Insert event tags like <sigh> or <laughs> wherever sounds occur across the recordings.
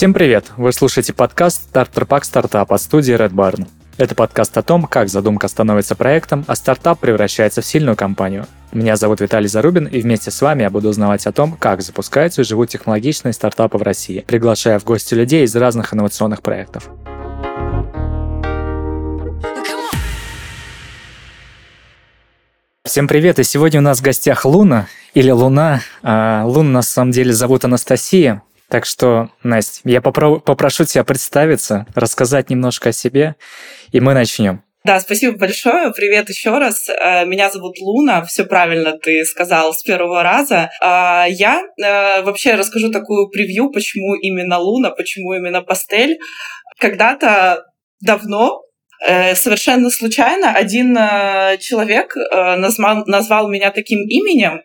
Всем привет! Вы слушаете подкаст «Стартер Пак Стартап» от студии Red Barn. Это подкаст о том, как задумка становится проектом, а стартап превращается в сильную компанию. Меня зовут Виталий Зарубин, и вместе с вами я буду узнавать о том, как запускаются и живут технологичные стартапы в России, приглашая в гости людей из разных инновационных проектов. Всем привет, и сегодня у нас в гостях Луна, или Луна. А Луна на самом деле зовут Анастасия, так что, Настя, я попро- попрошу тебя представиться, рассказать немножко о себе, и мы начнем. Да, спасибо большое. Привет еще раз. Э, меня зовут Луна. Все правильно ты сказал с первого раза. А, я э, вообще расскажу такую превью, почему именно Луна, почему именно пастель. Когда-то давно э, совершенно случайно один человек назвал, назвал меня таким именем,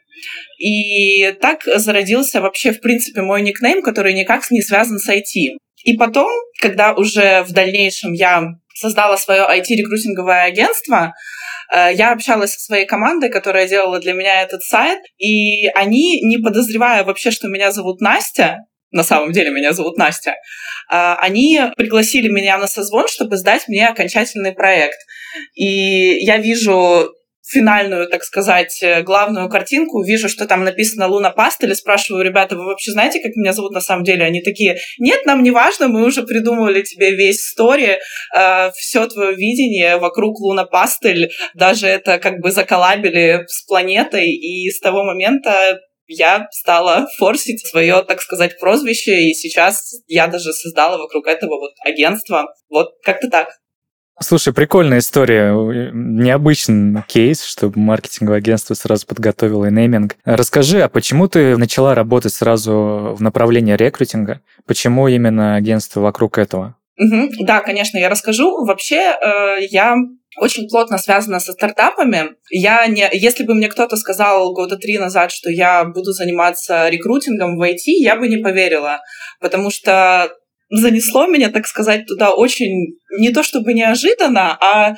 и так зародился вообще, в принципе, мой никнейм, который никак не связан с IT. И потом, когда уже в дальнейшем я создала свое IT-рекрутинговое агентство, э, я общалась со своей командой, которая делала для меня этот сайт, и они, не подозревая вообще, что меня зовут Настя, на самом деле меня зовут Настя, э, они пригласили меня на созвон, чтобы сдать мне окончательный проект. И я вижу финальную, так сказать, э, главную картинку, вижу, что там написано Луна Пастель, и спрашиваю, ребята, вы вообще знаете, как меня зовут на самом деле? Они такие, нет, нам не важно, мы уже придумывали тебе весь стори, э, все твое видение вокруг Луна Пастель, даже это как бы заколабили с планетой, и с того момента я стала форсить свое, так сказать, прозвище, и сейчас я даже создала вокруг этого вот агентство. Вот как-то так. Слушай, прикольная история. Необычный кейс, чтобы маркетинговое агентство сразу подготовило и нейминг. Расскажи, а почему ты начала работать сразу в направлении рекрутинга? Почему именно агентство вокруг этого? Угу, да, конечно, я расскажу. Вообще, э, я очень плотно связана со стартапами. Я не, если бы мне кто-то сказал года три назад, что я буду заниматься рекрутингом в IT, я бы не поверила, потому что занесло меня, так сказать, туда очень не то чтобы неожиданно, а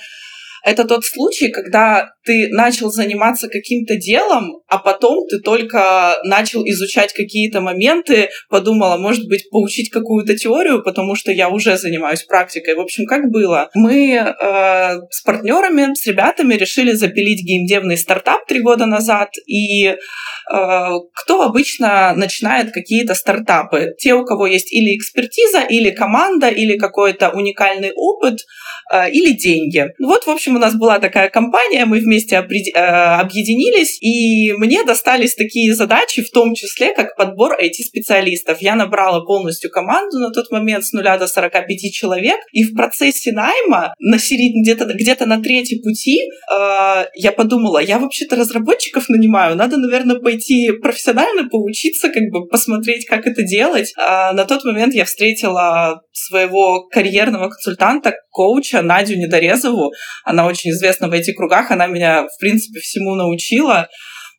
это тот случай, когда ты начал заниматься каким-то делом, а потом ты только начал изучать какие-то моменты, подумала, может быть, поучить какую-то теорию, потому что я уже занимаюсь практикой. В общем, как было? Мы э, с партнерами, с ребятами решили запилить геймдевный стартап три года назад, и э, кто обычно начинает какие-то стартапы? Те, у кого есть или экспертиза, или команда, или какой-то уникальный опыт, э, или деньги. Вот, в общем, у нас была такая компания, мы вместе э, объединились, и мне достались такие задачи, в том числе, как подбор IT-специалистов. Я набрала полностью команду на тот момент с нуля до 45 человек, и в процессе найма на середине, где-то где на третьей пути э, я подумала, я вообще-то разработчиков нанимаю, надо, наверное, пойти профессионально поучиться, как бы посмотреть, как это делать. А на тот момент я встретила своего карьерного консультанта, коуча Надю Недорезову. Она очень известна в этих кругах, она меня, в принципе, всему научила.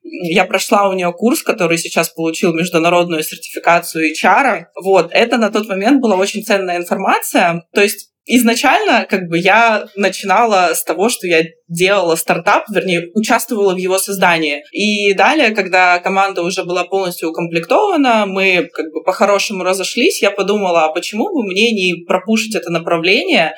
Я прошла у нее курс, который сейчас получил международную сертификацию HR. Вот, это на тот момент была очень ценная информация. То есть изначально как бы я начинала с того, что я делала стартап, вернее, участвовала в его создании. И далее, когда команда уже была полностью укомплектована, мы как бы по-хорошему разошлись, я подумала, а почему бы мне не пропушить это направление,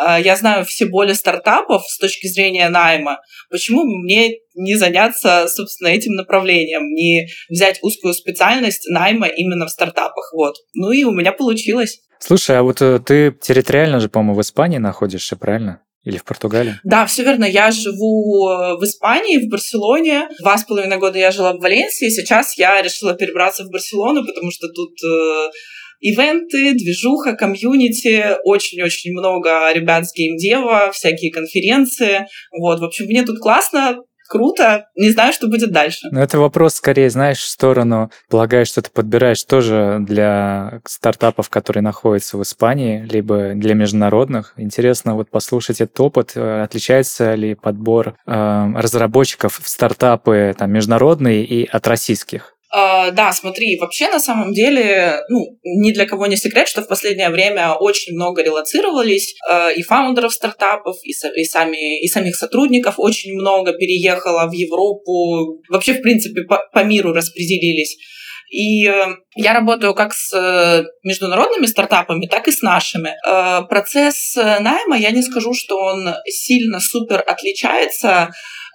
я знаю все боли стартапов с точки зрения найма. Почему мне не заняться, собственно, этим направлением, не взять узкую специальность найма именно в стартапах? Вот. Ну и у меня получилось. Слушай, а вот э, ты территориально же, по-моему, в Испании находишься, правильно? Или в Португалии? Да, все верно. Я живу э, в Испании, в Барселоне. Два с половиной года я жила в Валенсии. Сейчас я решила перебраться в Барселону, потому что тут э, ивенты, движуха, комьюнити, очень-очень много ребят с геймдева, всякие конференции. Вот, в общем, мне тут классно, круто, не знаю, что будет дальше. Ну, это вопрос скорее, знаешь, в сторону, полагаешь, что ты подбираешь тоже для стартапов, которые находятся в Испании, либо для международных. Интересно вот послушать этот опыт. Э, отличается ли подбор э, разработчиков в стартапы там, международные и от российских? Uh, да, смотри, вообще на самом деле, ну, ни для кого не секрет, что в последнее время очень много релацировались uh, и фаундеров стартапов, и, и, сами, и самих сотрудников очень много переехало в Европу, вообще, в принципе, по, по миру распределились. И э, я работаю как с э, международными стартапами, так и с нашими. Э, процесс найма, я не скажу, что он сильно супер отличается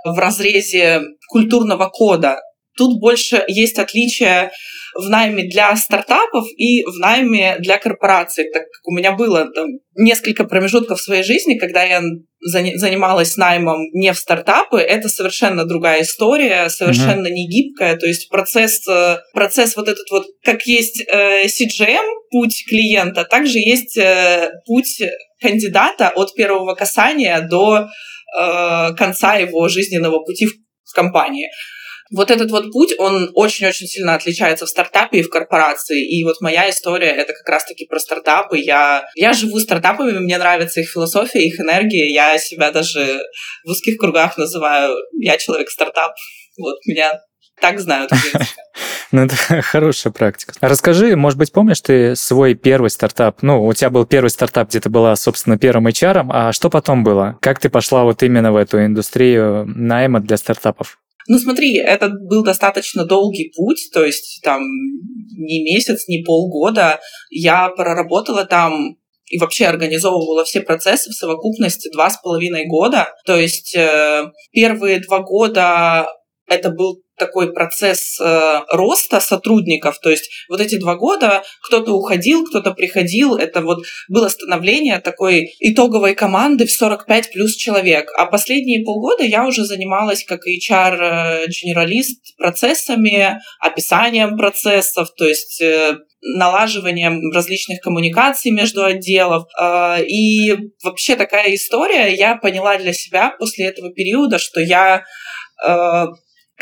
в разрезе культурного кода. Тут больше есть отличия в найме для стартапов и в найме для корпораций. Так как у меня было там, несколько промежутков в своей жизни, когда я занималась наймом не в стартапы, это совершенно другая история, совершенно mm-hmm. не гибкая. То есть процесс, э, процесс вот этот вот, как есть э, CGM, путь клиента, также есть э, путь кандидата от первого касания до конца его жизненного пути в, в компании. Вот этот вот путь, он очень-очень сильно отличается в стартапе и в корпорации. И вот моя история — это как раз-таки про стартапы. Я, я живу стартапами, мне нравится их философия, их энергия. Я себя даже в узких кругах называю «я человек-стартап». Вот меня так знают, <laughs> Ну, это <laughs> хорошая практика. Расскажи, может быть, помнишь ты свой первый стартап? Ну, у тебя был первый стартап, где ты была, собственно, первым HR, а что потом было? Как ты пошла вот именно в эту индустрию найма для стартапов? Ну смотри, это был достаточно долгий путь, то есть там не месяц, не полгода. Я проработала там и вообще организовывала все процессы в совокупности два с половиной года. То есть э, первые два года это был такой процесс э, роста сотрудников. То есть вот эти два года кто-то уходил, кто-то приходил. Это вот было становление такой итоговой команды в 45 плюс человек. А последние полгода я уже занималась как HR-генералист э, процессами, описанием процессов, то есть э, налаживанием различных коммуникаций между отделов. И вообще такая история, я поняла для себя после этого периода, что я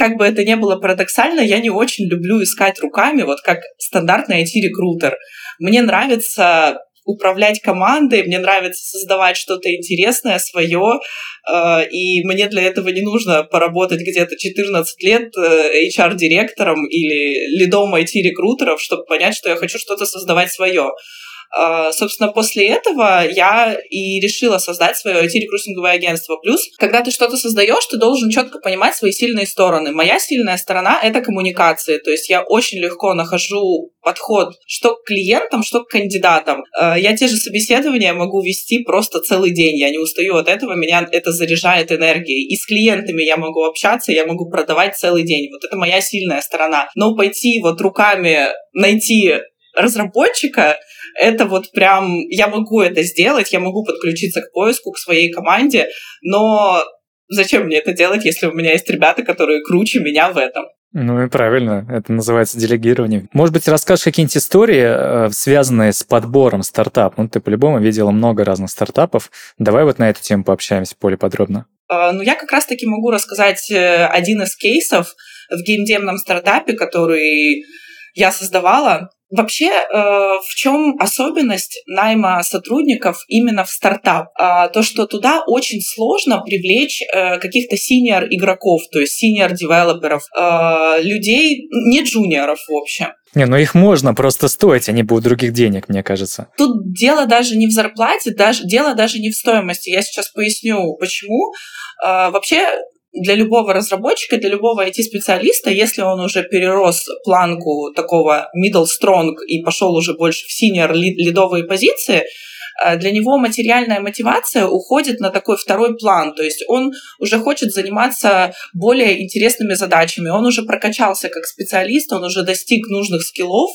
как бы это ни было парадоксально, я не очень люблю искать руками, вот как стандартный IT-рекрутер. Мне нравится управлять командой, мне нравится создавать что-то интересное свое, э, и мне для этого не нужно поработать где-то 14 лет э, HR-директором или лидом IT-рекрутеров, чтобы понять, что я хочу что-то создавать свое. А, собственно, после этого я и решила создать свое IT-рекрутинговое агентство. Плюс, когда ты что-то создаешь, ты должен четко понимать свои сильные стороны. Моя сильная сторона — это коммуникации. То есть я очень легко нахожу подход что к клиентам, что к кандидатам. А, я те же собеседования могу вести просто целый день. Я не устаю от этого, меня это заряжает энергией. И с клиентами я могу общаться, я могу продавать целый день. Вот это моя сильная сторона. Но пойти вот руками найти разработчика, это вот прям, я могу это сделать, я могу подключиться к поиску, к своей команде, но зачем мне это делать, если у меня есть ребята, которые круче меня в этом? Ну и правильно, это называется делегирование. Может быть, расскажешь какие-нибудь истории, э, связанные с подбором стартап? Ну, ты по-любому видела много разных стартапов. Давай вот на эту тему пообщаемся более подробно. А, ну, я как раз-таки могу рассказать э, один из кейсов в геймдемном стартапе, который я создавала. Вообще, э, в чем особенность найма сотрудников именно в стартап? А, то, что туда очень сложно привлечь э, каких-то синьор игроков, то есть синьор девелоперов, э, людей, не джуниоров, в общем. Не, ну их можно просто стоить, они будут других денег, мне кажется. Тут дело даже не в зарплате, даже, дело даже не в стоимости. Я сейчас поясню, почему. Вообще, для любого разработчика, для любого IT-специалиста, если он уже перерос планку такого middle strong и пошел уже больше в senior лидовые позиции, э, для него материальная мотивация уходит на такой второй план. То есть он уже хочет заниматься более интересными задачами. Он уже прокачался как специалист, он уже достиг нужных скиллов,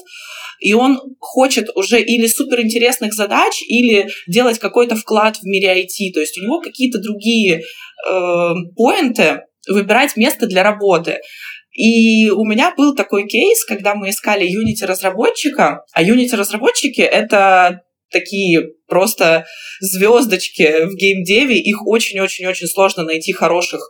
и он хочет уже или суперинтересных задач, или делать какой-то вклад в мире IT. То есть у него какие-то другие э, поинты, выбирать место для работы. И у меня был такой кейс, когда мы искали Unity-разработчика, а Unity-разработчики — это такие просто звездочки в геймдеве, их очень-очень-очень сложно найти хороших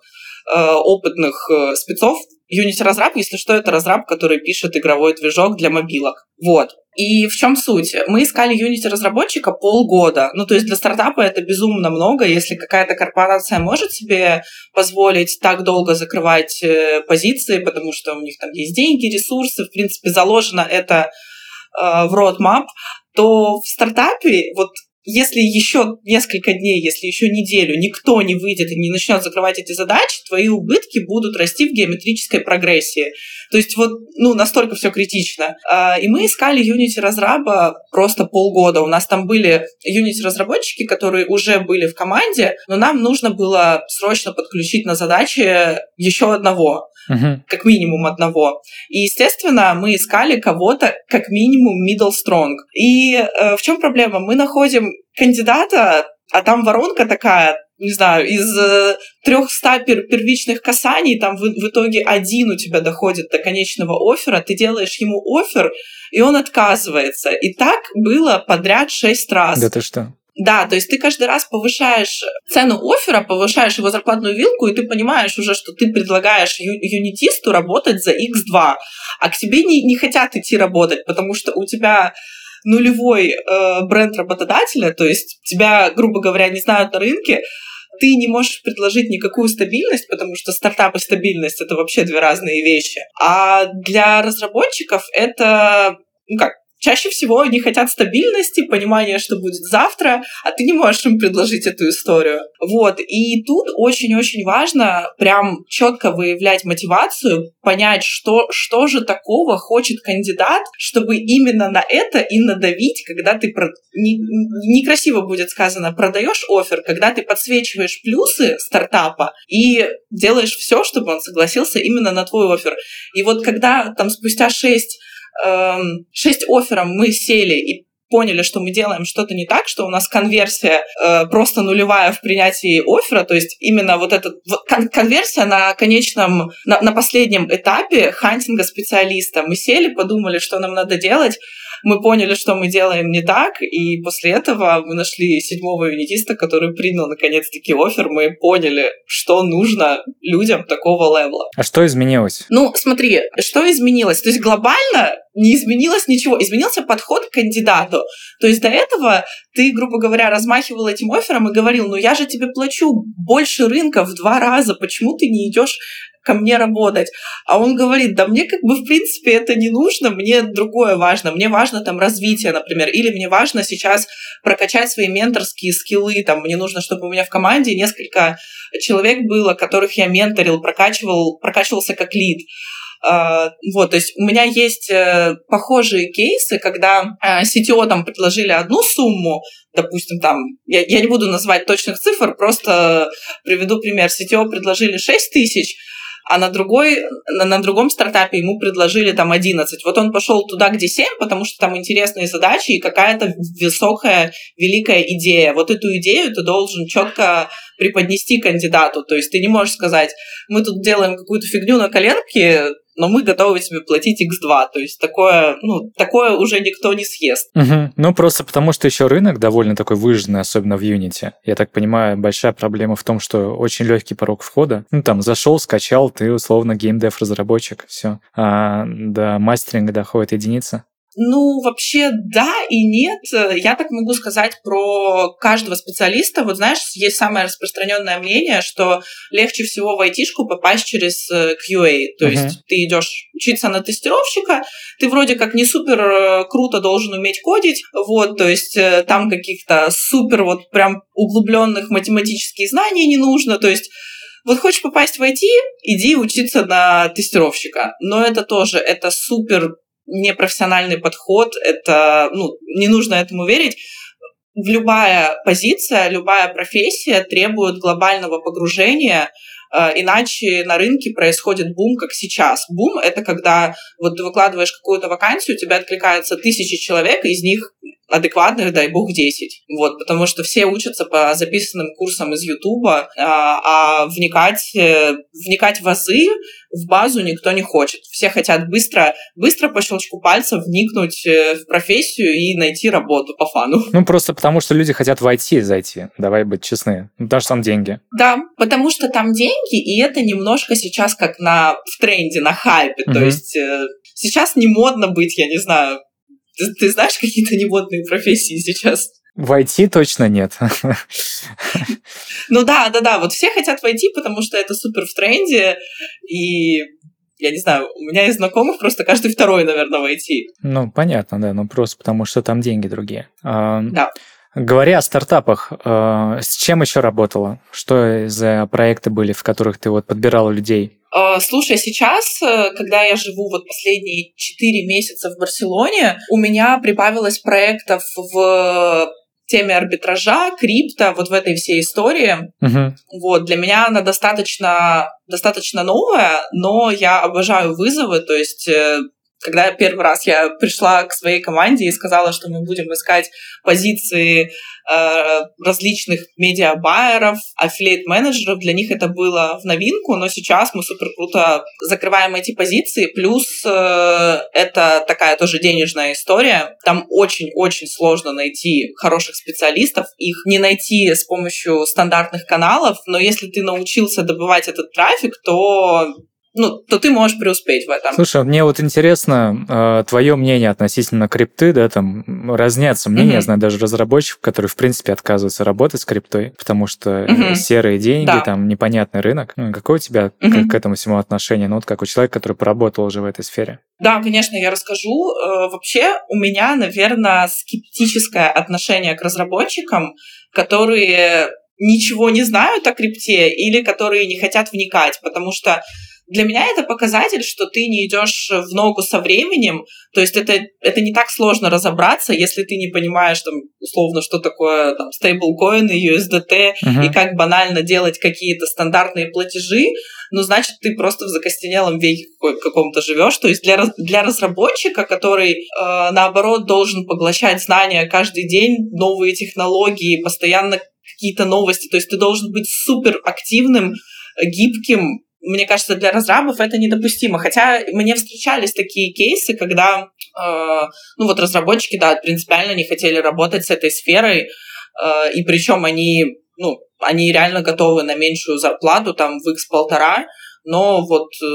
опытных э, спецов Unity разраб, если что, это разраб, который пишет игровой движок для мобилок. Вот. И в чем суть? Мы искали Unity разработчика полгода. Ну, то есть для стартапа это безумно много. Если какая-то корпорация может себе позволить так долго закрывать э, позиции, потому что у них там есть деньги, ресурсы, в принципе, заложено это э, в roadmap, то в стартапе вот если еще несколько дней, если еще неделю никто не выйдет и не начнет закрывать эти задачи, твои убытки будут расти в геометрической прогрессии. То есть вот, ну, настолько все критично. А, и мы искали Unity разраба просто полгода. У нас там были Unity разработчики, которые уже были в команде, но нам нужно было срочно подключить на задачи еще одного uh-huh. как минимум одного. И, естественно, мы искали кого-то как минимум middle strong. И э, в чем проблема? Мы находим кандидата, а там воронка такая, не знаю, из э, 300 пер первичных касаний, там в, в итоге один у тебя доходит до конечного оффера, ты делаешь ему офер, и он отказывается. И так было подряд шесть раз. Да ты что? Да, то есть ты каждый раз повышаешь цену оффера, повышаешь его зарплатную вилку, и ты понимаешь уже, что ты предлагаешь ю- юнитисту работать за X2, а к тебе не, не хотят идти работать, потому что у тебя нулевой э, бренд работодателя, то есть тебя, грубо говоря, не знают на рынке, ты не можешь предложить никакую стабильность, потому что стартап и стабильность — это вообще две разные вещи. А для разработчиков это, ну как, Чаще всего они хотят стабильности, понимания, что будет завтра, а ты не можешь им предложить эту историю. Вот. И тут очень-очень важно прям четко выявлять мотивацию, понять, что, что же такого хочет кандидат, чтобы именно на это и надавить, когда ты про... не, некрасиво будет сказано, продаешь офер, когда ты подсвечиваешь плюсы стартапа и делаешь все, чтобы он согласился именно на твой офер. И вот когда там спустя шесть Эм, шесть офферов мы сели и поняли, что мы делаем что-то не так, что у нас конверсия э, просто нулевая в принятии оффера, то есть именно вот эта кон- конверсия на конечном, на, на последнем этапе хантинга специалиста. Мы сели, подумали, что нам надо делать, мы поняли, что мы делаем не так, и после этого мы нашли седьмого юнитиста, который принял наконец-таки офер, мы поняли, что нужно людям такого левела. А что изменилось? Ну, смотри, что изменилось? То есть глобально не изменилось ничего, изменился подход к кандидату. То есть до этого ты, грубо говоря, размахивал этим оффером и говорил, ну я же тебе плачу больше рынка в два раза, почему ты не идешь ко мне работать. А он говорит, да мне как бы в принципе это не нужно, мне другое важно. Мне важно там развитие, например, или мне важно сейчас прокачать свои менторские скиллы, там мне нужно, чтобы у меня в команде несколько человек было, которых я менторил, прокачивал, прокачивался как лид. Uh, вот, то есть у меня есть uh, похожие кейсы, когда CTO там предложили одну сумму, допустим, там, я, я не буду называть точных цифр, просто приведу пример. CTO предложили 6 тысяч, а на другой, на, на другом стартапе ему предложили там 11. Вот он пошел туда, где 7, потому что там интересные задачи и какая-то высокая, великая идея. Вот эту идею ты должен четко преподнести кандидату. То есть ты не можешь сказать, мы тут делаем какую-то фигню на коленке, но мы готовы тебе платить X2. То есть такое, ну, такое уже никто не съест. Угу. Ну, просто потому что еще рынок довольно такой выжженный, особенно в Unity. Я так понимаю, большая проблема в том, что очень легкий порог входа. Ну, там, зашел, скачал, ты условно геймдев-разработчик, все. А до мастеринга доходит единица. Ну, вообще, да и нет. Я так могу сказать про каждого специалиста. Вот знаешь, есть самое распространенное мнение, что легче всего в айтишку попасть через э, QA. То uh-huh. есть ты идешь учиться на тестировщика, ты вроде как не супер э, круто должен уметь кодить, вот, то есть э, там каких-то супер вот прям углубленных математических знаний не нужно, то есть вот хочешь попасть в IT, иди учиться на тестировщика. Но это тоже, это супер непрофессиональный подход, это, ну, не нужно этому верить. Любая позиция, любая профессия требует глобального погружения, э, иначе на рынке происходит бум, как сейчас. Бум — это когда вот ты выкладываешь какую-то вакансию, у тебя откликается тысячи человек, из них адекватных, дай бог, 10. Вот, потому что все учатся по записанным курсам из Ютуба, а, а вникать, э, вникать в азы, в базу никто не хочет. Все хотят быстро, быстро по щелчку пальца вникнуть э, в профессию и найти работу по фану. Ну, просто потому что люди хотят войти зайти, давай быть честны. Ну, потому что там деньги. Да, потому что там деньги, и это немножко сейчас как на, в тренде, на хайпе. Угу. То есть э, сейчас не модно быть, я не знаю, ты, <laughs> ты знаешь какие-то немодные профессии сейчас? Войти точно нет. Ну да, да, да. Вот все хотят войти, потому что это супер в тренде. И я не знаю, у меня из знакомых просто каждый второй, наверное, войти. Ну, понятно, да. Ну, просто потому что там деньги другие. Да. Говоря о стартапах, э, с чем еще работала? Что за проекты были, в которых ты вот подбирала людей? Э, слушай, сейчас, э, когда я живу вот последние 4 месяца в Барселоне, у меня прибавилось проектов в теме арбитража, крипто, вот в этой всей истории. Угу. Вот, для меня она достаточно, достаточно новая, но я обожаю вызовы, то есть когда первый раз я пришла к своей команде и сказала, что мы будем искать позиции э, различных медиабайеров, аффилейт-менеджеров, для них это было в новинку, но сейчас мы супер круто закрываем эти позиции, плюс э, это такая тоже денежная история. Там очень-очень сложно найти хороших специалистов, их не найти с помощью стандартных каналов, но если ты научился добывать этот трафик, то ну, то ты можешь преуспеть в этом. Слушай, мне вот интересно э, твое мнение относительно крипты, да, там разнятся мнения, mm-hmm. я знаю даже разработчиков, которые, в принципе, отказываются работать с криптой, потому что mm-hmm. серые деньги, да. там непонятный рынок. Ну, какое у тебя mm-hmm. к, к этому всему отношение? Ну, вот как у человека, который поработал уже в этой сфере. Да, конечно, я расскажу. Э, вообще у меня, наверное, скептическое отношение к разработчикам, которые ничего не знают о крипте или которые не хотят вникать, потому что для меня это показатель, что ты не идешь в ногу со временем. То есть это, это не так сложно разобраться, если ты не понимаешь, там, условно, что такое там, стейблкоины, USDT uh-huh. и как банально делать какие-то стандартные платежи, ну, значит, ты просто в закостенелом веке каком-то живешь. То есть для, для разработчика, который, э, наоборот, должен поглощать знания каждый день, новые технологии, постоянно какие-то новости, то есть ты должен быть супер активным, гибким, мне кажется, для разрабов это недопустимо. Хотя мне встречались такие кейсы, когда, э, ну вот разработчики, да, принципиально не хотели работать с этой сферой, э, и причем они, ну, они реально готовы на меньшую зарплату, там, в x полтора, но вот э,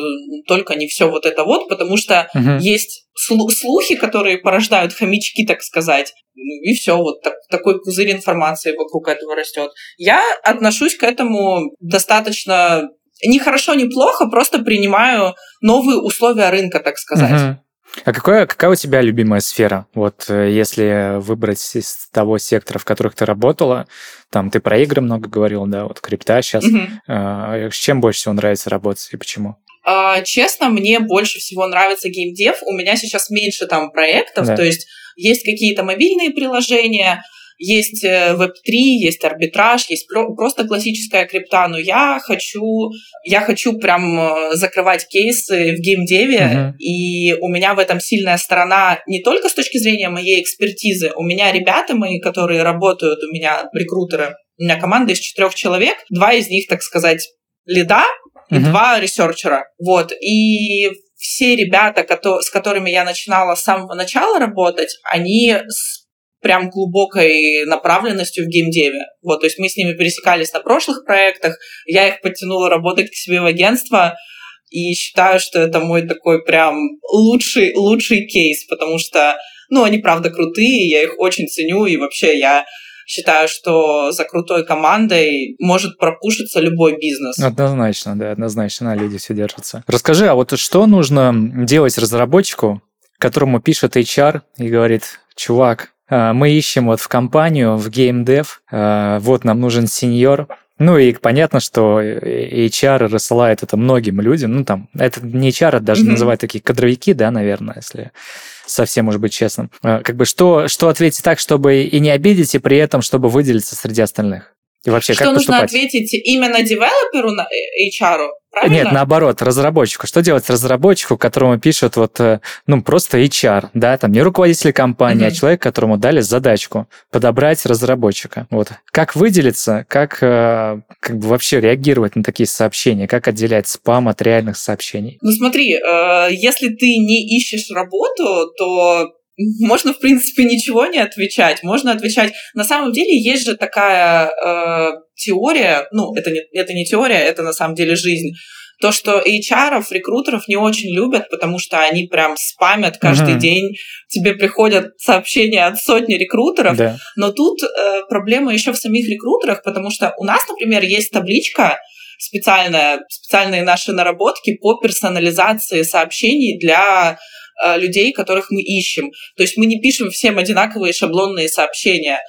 только не все вот это вот, потому что uh-huh. есть слухи, которые порождают хомячки, так сказать, ну, и все, вот так, такой пузырь информации вокруг этого растет. Я отношусь к этому достаточно не хорошо, не плохо, просто принимаю новые условия рынка, так сказать. Угу. А какая, какая у тебя любимая сфера? Вот э, если выбрать из того сектора, в которых ты работала, там ты про игры много говорил, да, вот крипта сейчас. Угу. А, с чем больше всего нравится работать и почему? А, честно, мне больше всего нравится геймдев. У меня сейчас меньше там проектов, да. то есть есть какие-то мобильные приложения, есть Web3, э, есть арбитраж, есть просто классическая крипта, но я хочу, я хочу прям э, закрывать кейсы в геймдеве, uh-huh. и у меня в этом сильная сторона не только с точки зрения моей экспертизы, у меня ребята мои, которые работают, у меня рекрутеры, у меня команда из четырех человек, два из них, так сказать, лида, и uh-huh. два ресерчера. Вот. И все ребята, с которыми я начинала с самого начала работать, они с прям глубокой направленностью в геймдеве. Вот, то есть мы с ними пересекались на прошлых проектах, я их подтянула работать к себе в агентство, и считаю, что это мой такой прям лучший, лучший кейс, потому что, ну, они правда крутые, я их очень ценю, и вообще я считаю, что за крутой командой может пропушиться любой бизнес. Однозначно, да, однозначно, на люди все держатся. Расскажи, а вот что нужно делать разработчику, которому пишет HR и говорит, чувак, мы ищем вот в компанию, в геймдев, а, вот нам нужен сеньор, ну и понятно, что HR рассылает это многим людям. Ну там, это не HR, это даже mm-hmm. называют такие кадровики, да, наверное, если совсем, может быть, честным. Как бы что, что ответить так, чтобы и не обидеть, и при этом, чтобы выделиться среди остальных? И вообще, что как нужно поступать? ответить именно девелоперу, на HR? Правильно? Нет, наоборот, разработчику. Что делать разработчику, которому пишут вот, э, ну, просто HR, да, там не руководитель компании, mm-hmm. а человек, которому дали задачку подобрать разработчика. Вот. Как выделиться, как, э, как бы вообще реагировать на такие сообщения, как отделять спам от реальных сообщений? Ну, смотри, э, если ты не ищешь работу, то можно, в принципе, ничего не отвечать. Можно отвечать. На самом деле есть же такая теория, ну, это не, это не теория, это на самом деле жизнь. То, что HR, рекрутеров не очень любят, потому что они прям спамят каждый uh-huh. день. Тебе приходят сообщения от сотни рекрутеров. Да. Но тут э, проблема еще в самих рекрутерах, потому что у нас, например, есть табличка, специальная, специальные наши наработки по персонализации сообщений для Э, людей, которых мы ищем. То есть мы не пишем всем одинаковые шаблонные сообщения.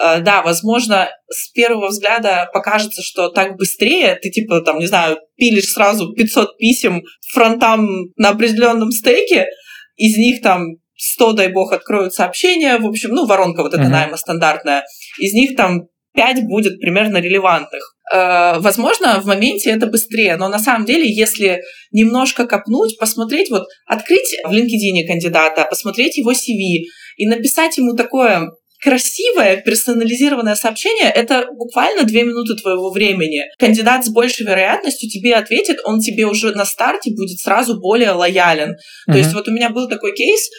Э, да, возможно, с первого взгляда покажется, что так быстрее, ты типа там, не знаю, пилишь сразу 500 писем фронтам на определенном стейке, из них там 100, дай бог, откроют сообщения, в общем, ну, воронка вот эта uh-huh. найма стандартная, из них там 5 будет примерно релевантных. Э, возможно, в моменте это быстрее, но на самом деле, если немножко копнуть, посмотреть, вот открыть в LinkedIn кандидата, посмотреть его CV и написать ему такое красивое персонализированное сообщение — это буквально две минуты твоего времени. Кандидат с большей вероятностью тебе ответит, он тебе уже на старте будет сразу более лоялен. Mm-hmm. То есть вот у меня был такой кейс,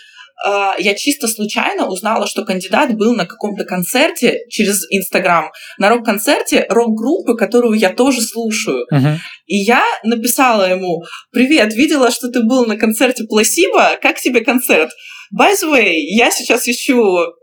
а, я чисто случайно узнала, что кандидат был на каком-то концерте через Инстаграм, на рок-концерте рок-группы, которую я тоже слушаю. Uh-huh. И я написала ему, привет, видела, что ты был на концерте Пласиба, как тебе концерт? By the way, я сейчас ищу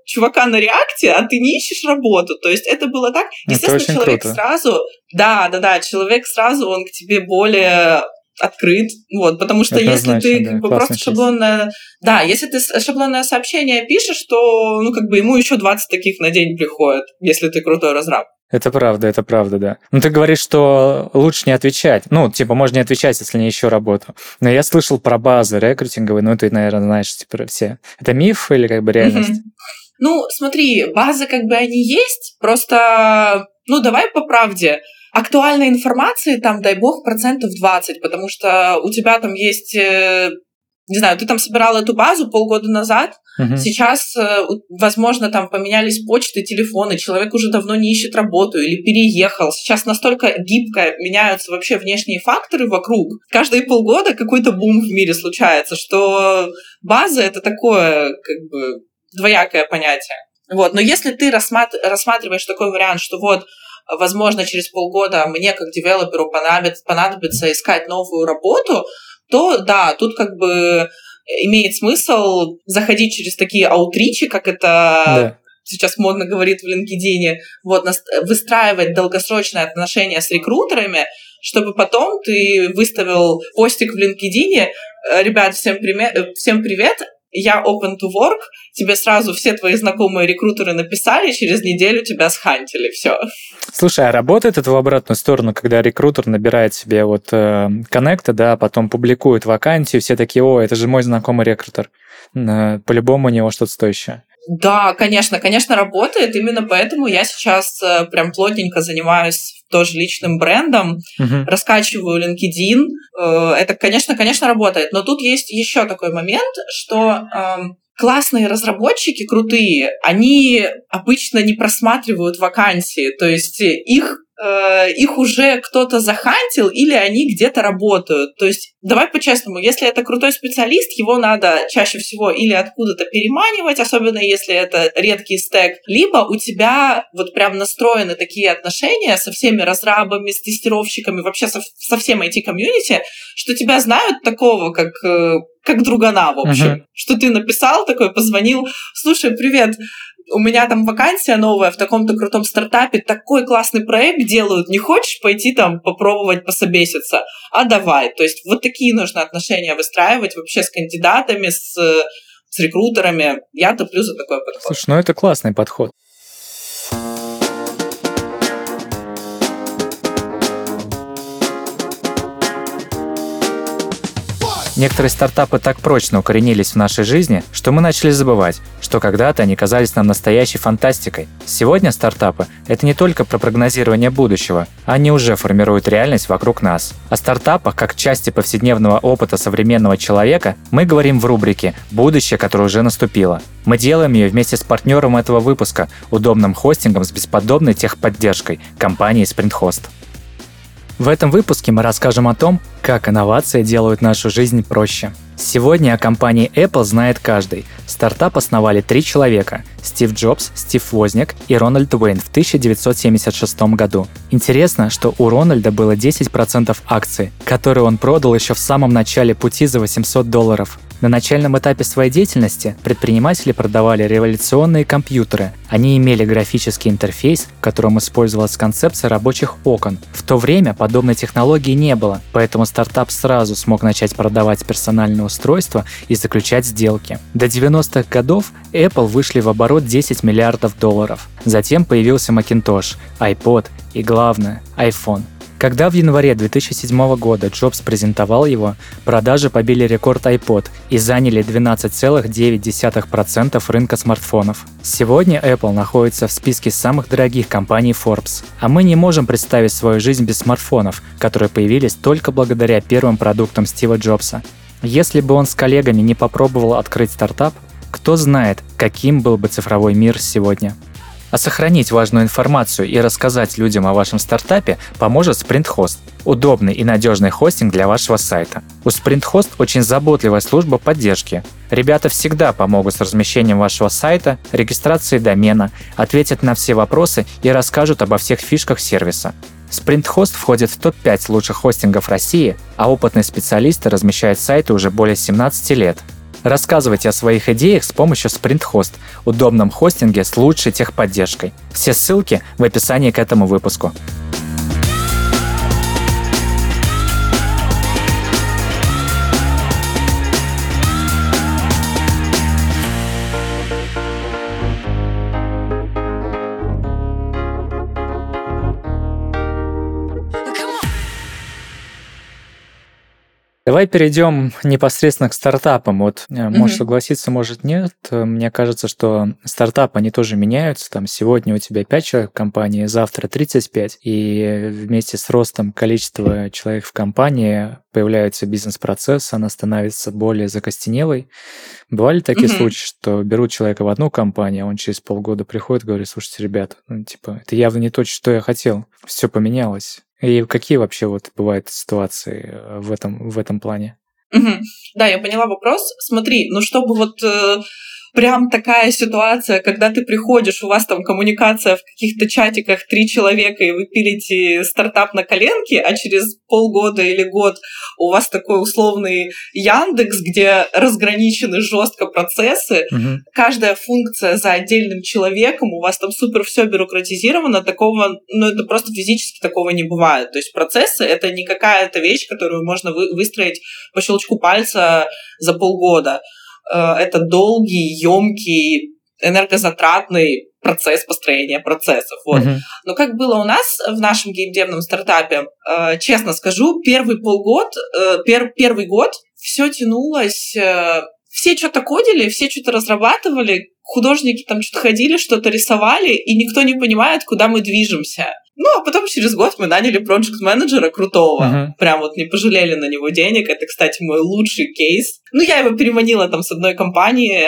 чувака на реакте, а ты не ищешь работу. То есть это было так. Естественно, человек круто. сразу, да, да, да, человек сразу, он к тебе более открыт, вот, потому что Это если ты да, как бы просто шаблонное, да, если ты шаблонное сообщение пишешь, то, ну, как бы ему еще 20 таких на день приходит, если ты крутой разраб. Это правда, это правда, да. Ну, ты говоришь, что лучше не отвечать. Ну, типа, можно не отвечать, если не еще работу. Но я слышал про базы рекрутинговые, ну, ты, наверное, знаешь, типа, все. Это миф или как бы реальность? Ну, смотри, базы как бы они есть, просто, ну, давай по правде актуальной информации там, дай бог, процентов 20, потому что у тебя там есть э, не знаю, ты там собирал эту базу полгода назад, uh-huh. сейчас, э, возможно, там поменялись почты, телефоны, человек уже давно не ищет работу или переехал. Сейчас настолько гибко меняются вообще внешние факторы вокруг. Каждые полгода какой-то бум в мире случается, что база — это такое, как бы, двоякое понятие. Вот. Но если ты рассматриваешь такой вариант, что вот возможно, через полгода мне как девелоперу понадобится, понадобится искать новую работу, то да, тут как бы имеет смысл заходить через такие аутричи, как это да. сейчас модно говорит в LinkedIn, вот, выстраивать долгосрочные отношения с рекрутерами, чтобы потом ты выставил постик в LinkedIn, ребят, всем, привет, всем привет, я open to work, тебе сразу все твои знакомые рекрутеры написали, через неделю тебя схантили, все. Слушай, а работает это в обратную сторону, когда рекрутер набирает себе вот э, коннекты, да, потом публикует вакансию, все такие, о, это же мой знакомый рекрутер. Э, по-любому у него что-то стоящее. Да, конечно, конечно, работает. Именно поэтому я сейчас э, прям плотненько занимаюсь тоже личным брендом, uh-huh. раскачиваю LinkedIn. Э, это, конечно, конечно, работает. Но тут есть еще такой момент, что эм, классные разработчики, крутые, они обычно не просматривают вакансии. То есть их э, их уже кто-то захантил или они где-то работают. То есть, давай по-честному, если это крутой специалист, его надо чаще всего или откуда-то переманивать, особенно если это редкий стек, либо у тебя вот прям настроены такие отношения со всеми разрабами, с тестировщиками, вообще со, со всем IT-комьюнити, что тебя знают такого, как э, как другана, в общем. Uh-huh. Что ты написал такой, позвонил, слушай, привет, у меня там вакансия новая в таком-то крутом стартапе, такой классный проект делают, не хочешь пойти там попробовать пособеситься? А давай. То есть вот такие нужно отношения выстраивать вообще с кандидатами, с, с рекрутерами. Я топлю за такой подход. Слушай, ну это классный подход. Некоторые стартапы так прочно укоренились в нашей жизни, что мы начали забывать, что когда-то они казались нам настоящей фантастикой. Сегодня стартапы — это не только про прогнозирование будущего, они уже формируют реальность вокруг нас. О стартапах как части повседневного опыта современного человека мы говорим в рубрике «Будущее, которое уже наступило». Мы делаем ее вместе с партнером этого выпуска, удобным хостингом с бесподобной техподдержкой – компанией SprintHost. В этом выпуске мы расскажем о том, как инновации делают нашу жизнь проще. Сегодня о компании Apple знает каждый. Стартап основали три человека – Стив Джобс, Стив Возняк и Рональд Уэйн в 1976 году. Интересно, что у Рональда было 10% акций, которые он продал еще в самом начале пути за 800 долларов. На начальном этапе своей деятельности предприниматели продавали революционные компьютеры. Они имели графический интерфейс, в котором использовалась концепция рабочих окон. В то время подобной технологии не было, поэтому стартап сразу смог начать продавать персональные устройства и заключать сделки. До 90-х годов Apple вышли в оборот оборот 10 миллиардов долларов. Затем появился Macintosh, iPod и, главное, iPhone – когда в январе 2007 года Джобс презентовал его, продажи побили рекорд iPod и заняли 12,9% рынка смартфонов. Сегодня Apple находится в списке самых дорогих компаний Forbes, а мы не можем представить свою жизнь без смартфонов, которые появились только благодаря первым продуктам Стива Джобса. Если бы он с коллегами не попробовал открыть стартап, кто знает, каким был бы цифровой мир сегодня. А сохранить важную информацию и рассказать людям о вашем стартапе поможет SprintHost – удобный и надежный хостинг для вашего сайта. У SprintHost очень заботливая служба поддержки. Ребята всегда помогут с размещением вашего сайта, регистрацией домена, ответят на все вопросы и расскажут обо всех фишках сервиса. SprintHost входит в топ-5 лучших хостингов России, а опытные специалисты размещают сайты уже более 17 лет – Рассказывайте о своих идеях с помощью SprintHost, удобном хостинге с лучшей техподдержкой. Все ссылки в описании к этому выпуску. Давай перейдем непосредственно к стартапам. Вот, mm-hmm. может согласиться, может нет. Мне кажется, что стартапы, они тоже меняются. Там сегодня у тебя 5 человек в компании, завтра 35. И вместе с ростом количества человек в компании появляется бизнес-процесс, она становится более закостенелой. Бывали такие mm-hmm. случаи, что берут человека в одну компанию, а он через полгода приходит и говорит, слушайте, ребята, ну, типа, это явно не то, что я хотел. Все поменялось. И какие вообще вот бывают ситуации э, в этом, в этом плане? Угу. Да, я поняла вопрос. Смотри, ну чтобы вот э, прям такая ситуация, когда ты приходишь, у вас там коммуникация в каких-то чатиках три человека, и вы пилите стартап на коленке, а через полгода или год у вас такой условный Яндекс, где разграничены жестко процессы, угу. каждая функция за отдельным человеком, у вас там супер все бюрократизировано, такого, ну это просто физически такого не бывает. То есть процессы — это не какая-то вещь, которую можно выстроить по щелчку пальца за полгода. Э, это долгий, емкий, энергозатратный процесс построения процессов. Вот. Uh-huh. Но как было у нас в нашем геймдевном стартапе, э, честно скажу, первый полгод, э, пер, первый год все тянулось, все что-то кодили, все что-то разрабатывали, художники там что-то ходили, что-то рисовали, и никто не понимает, куда мы движемся. Ну, а потом через год мы наняли проект-менеджера крутого. Uh-huh. Прям вот не пожалели на него денег. Это, кстати, мой лучший кейс. Ну, я его переманила там с одной компании,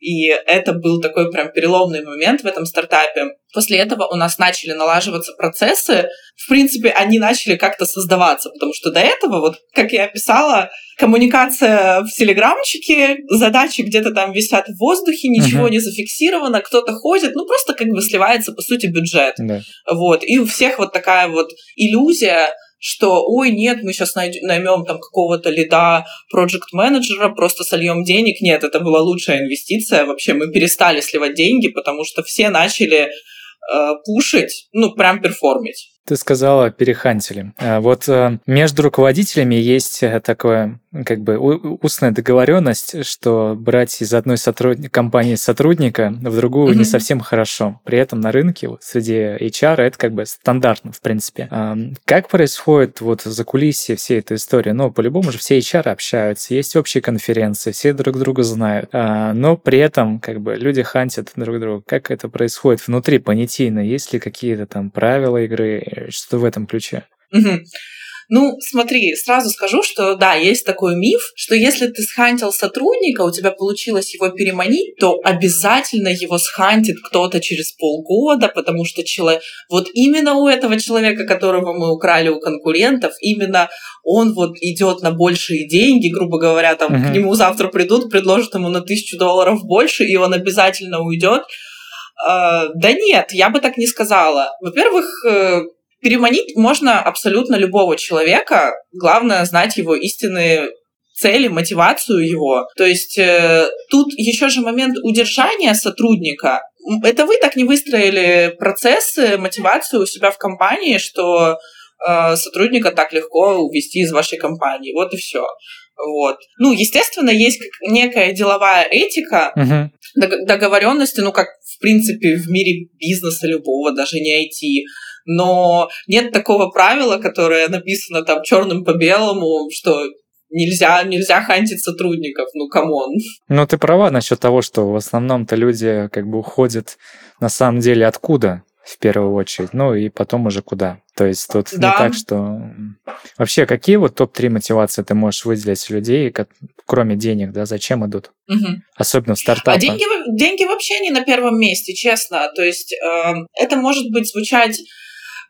и это был такой прям переломный момент в этом стартапе. После этого у нас начали налаживаться процессы. В принципе, они начали как-то создаваться, потому что до этого, вот как я описала, коммуникация в телеграмчике, задачи где-то там висят в воздухе, ничего uh-huh. не зафиксировано, кто-то ходит, ну просто как бы сливается, по сути, бюджет. Да. Вот. И у всех вот такая вот иллюзия, что, ой, нет, мы сейчас наймем там какого-то лида, проект менеджера просто сольем денег. Нет, это была лучшая инвестиция. Вообще мы перестали сливать деньги, потому что все начали э, пушить, ну, прям перформить. Ты сказала перехантили. А вот э, между руководителями есть э, такое как бы устная договоренность, что брать из одной сотруд... компании сотрудника в другую mm-hmm. не совсем хорошо. При этом на рынке среди HR это как бы стандартно, в принципе. Как происходит вот за кулисье всей этой истории? Ну, по-любому же все HR общаются, есть общие конференции, все друг друга знают, но при этом как бы люди хантят друг друга. Как это происходит внутри понятийно? Есть ли какие-то там правила игры? Что в этом ключе. Угу. Ну, смотри, сразу скажу, что да, есть такой миф, что если ты схантил сотрудника, у тебя получилось его переманить, то обязательно его схантит кто-то через полгода, потому что человек, вот именно у этого человека, которого мы украли у конкурентов, именно он вот идет на большие деньги, грубо говоря, там uh-huh. к нему завтра придут, предложат ему на тысячу долларов больше, и он обязательно уйдет. Uh, да нет, я бы так не сказала. Во-первых, э, Переманить можно абсолютно любого человека. Главное знать его истинные цели, мотивацию его. То есть э, тут еще же момент удержания сотрудника. Это вы так не выстроили процессы, мотивацию у себя в компании, что э, сотрудника так легко увести из вашей компании. Вот и все. Вот. Ну, естественно, есть некая деловая этика, дог- договоренности, ну, как, в принципе, в мире бизнеса любого, даже не IT. Но нет такого правила, которое написано там черным по белому, что нельзя, нельзя хантить сотрудников. Ну, come on. Ну, ты права насчет того, что в основном-то люди как бы уходят на самом деле откуда в первую очередь, ну и потом уже куда. То есть тут Да. не так, что... Вообще, какие вот топ-3 мотивации ты можешь выделить у людей, ко- кроме денег, да, зачем идут? Мгм. Особенно в стартапах. А деньги, деньги вообще не на первом месте, честно. То есть э, это может быть звучать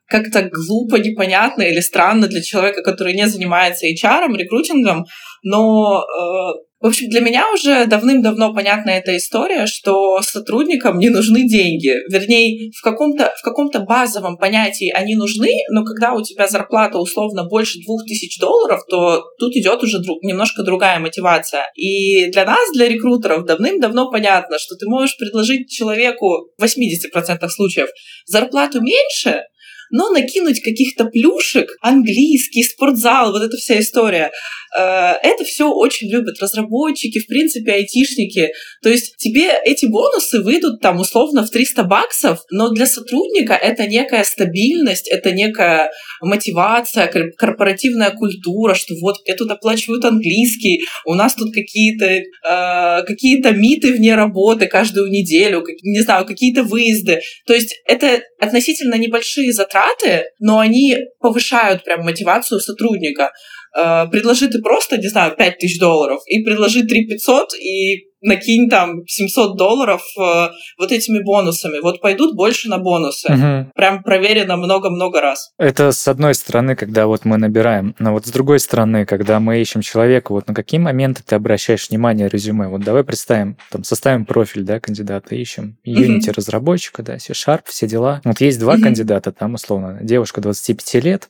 как-то глупо, непонятно или странно для человека, который не занимается HR, рекрутингом, но э, в общем, для меня уже давным-давно понятна эта история, что сотрудникам не нужны деньги. Вернее, в каком-то, в каком-то базовом понятии они нужны, но когда у тебя зарплата условно больше двух тысяч долларов, то тут идет уже друг, немножко другая мотивация. И для нас, для рекрутеров, давным-давно понятно, что ты можешь предложить человеку в 80% случаев зарплату меньше, но накинуть каких-то плюшек, английский, спортзал, вот эта вся история, это все очень любят разработчики, в принципе, айтишники. То есть тебе эти бонусы выйдут там условно в 300 баксов, но для сотрудника это некая стабильность, это некая мотивация, кор- корпоративная культура, что вот мне тут оплачивают английский, у нас тут какие-то э, какие-то миты вне работы каждую неделю, как- не знаю, какие-то выезды. То есть это относительно небольшие затраты, но они повышают прям мотивацию сотрудника. Э, Предложи ты просто, не знаю, 5 тысяч долларов, и предложи 3 500, и накинь там 700 долларов э, вот этими бонусами. Вот пойдут больше на бонусы. Мгм. Прям проверено много-много раз. Это с одной стороны, когда вот мы набираем, но вот с другой стороны, когда мы ищем человека, вот на какие моменты ты обращаешь внимание резюме? Вот давай представим, там, составим профиль, да, кандидата, ищем Unity разработчика, да, C-Sharp, все дела. Вот есть два Мгм. кандидата, там, условно, девушка 25 лет,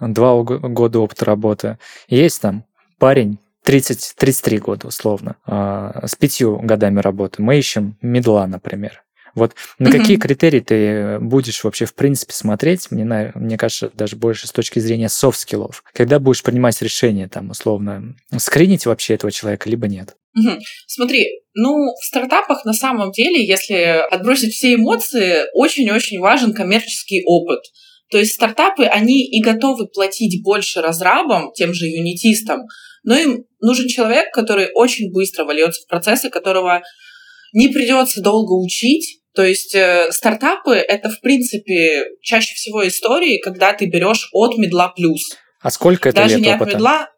два года опыта работы. Есть там парень 30, 33 года, условно, а, с пятью годами работы. Мы ищем мидла, например. Вот на какие критерии ты будешь вообще в принципе смотреть? Мне, мне кажется, даже больше с точки зрения софт-скиллов. Когда будешь принимать решение, там, условно, скринить вообще этого человека, либо нет? Мгм. Смотри, ну, в стартапах на самом деле, если отбросить все эмоции, очень-очень важен коммерческий опыт. То есть стартапы, они и готовы платить больше разрабам, тем же юнитистам, но им нужен человек, который очень быстро вольется в процессы, которого не придется долго учить. То есть э, стартапы — это, в принципе, чаще всего истории, когда ты берешь от медла плюс А сколько это даже лет не от опыта? медла.